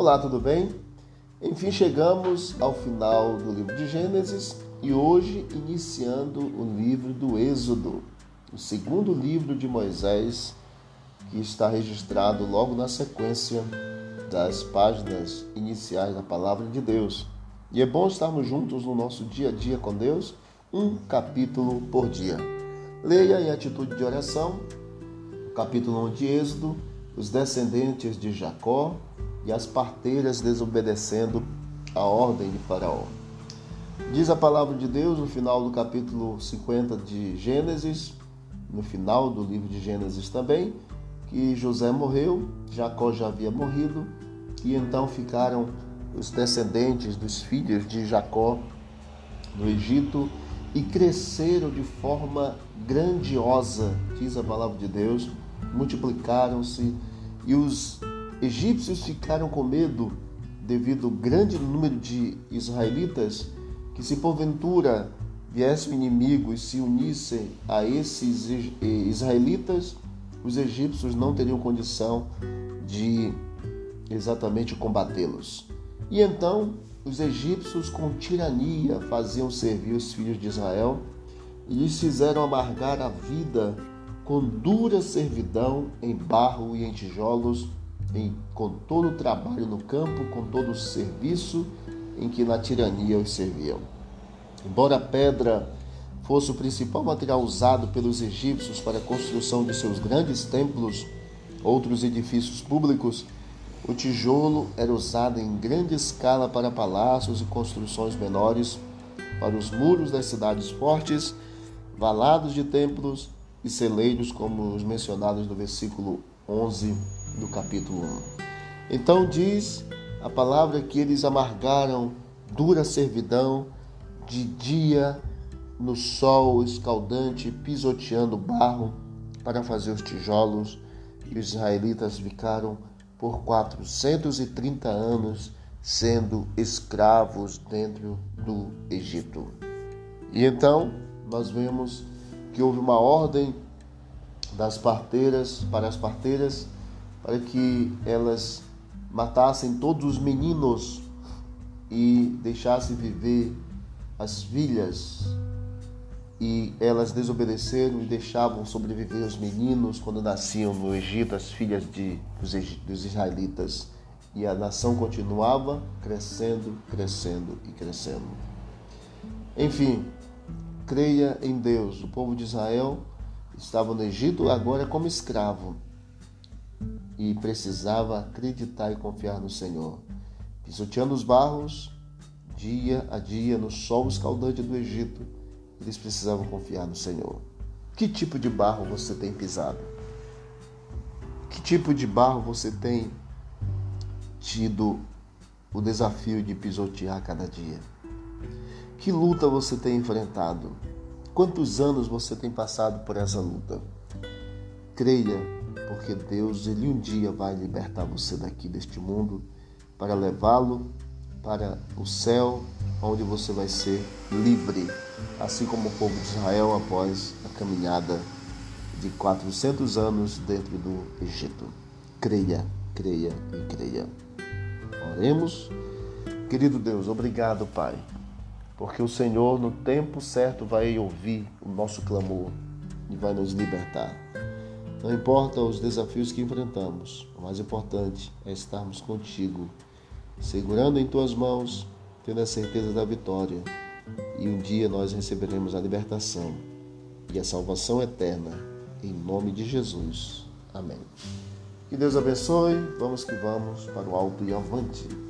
Olá, tudo bem? Enfim, chegamos ao final do livro de Gênesis e hoje iniciando o livro do Êxodo, o segundo livro de Moisés, que está registrado logo na sequência das páginas iniciais da palavra de Deus. E é bom estarmos juntos no nosso dia a dia com Deus, um capítulo por dia. Leia em atitude de oração o capítulo 1 de Êxodo, os descendentes de Jacó e as parteiras desobedecendo a ordem de Faraó. Diz a palavra de Deus no final do capítulo 50 de Gênesis, no final do livro de Gênesis também, que José morreu, Jacó já havia morrido, e então ficaram os descendentes dos filhos de Jacó no Egito e cresceram de forma grandiosa, diz a palavra de Deus, multiplicaram-se e os egípcios ficaram com medo devido ao grande número de israelitas que se porventura viesse o inimigo e se unissem a esses israelitas, os egípcios não teriam condição de exatamente combatê-los. E então os egípcios com tirania faziam servir os filhos de Israel e lhes fizeram amargar a vida com dura servidão em barro e em tijolos, em, com todo o trabalho no campo, com todo o serviço em que na tirania os serviam. Embora a pedra fosse o principal material usado pelos egípcios para a construção de seus grandes templos, outros edifícios públicos, o tijolo era usado em grande escala para palácios e construções menores, para os muros das cidades fortes, valados de templos e celeiros, como os mencionados no versículo 11 do capítulo 1. Então diz a palavra que eles amargaram dura servidão de dia no sol escaldante, pisoteando barro para fazer os tijolos, e os israelitas ficaram por 430 anos sendo escravos dentro do Egito. E então nós vemos que houve uma ordem das parteiras para as parteiras para que elas matassem todos os meninos e deixassem viver as filhas e elas desobedeceram e deixavam sobreviver os meninos quando nasciam no Egito, as filhas de, dos, dos israelitas. E a nação continuava crescendo, crescendo e crescendo. Enfim, creia em Deus. O povo de Israel estava no Egito agora como escravo e precisava acreditar e confiar no Senhor. Pisoteando os barros, dia a dia, no sol escaldante do Egito eles precisavam confiar no Senhor. Que tipo de barro você tem pisado? Que tipo de barro você tem tido o desafio de pisotear cada dia? Que luta você tem enfrentado? Quantos anos você tem passado por essa luta? Creia, porque Deus ele um dia vai libertar você daqui deste mundo para levá-lo para o céu, onde você vai ser livre, assim como o povo de Israel após a caminhada de 400 anos dentro do Egito. Creia, creia e creia. Oremos. Querido Deus, obrigado, Pai, porque o Senhor no tempo certo vai ouvir o nosso clamor e vai nos libertar. Não importa os desafios que enfrentamos, o mais importante é estarmos contigo segurando em tuas mãos, tendo a certeza da vitória. E um dia nós receberemos a libertação e a salvação eterna, em nome de Jesus. Amém. Que Deus abençoe. Vamos que vamos para o alto e avante.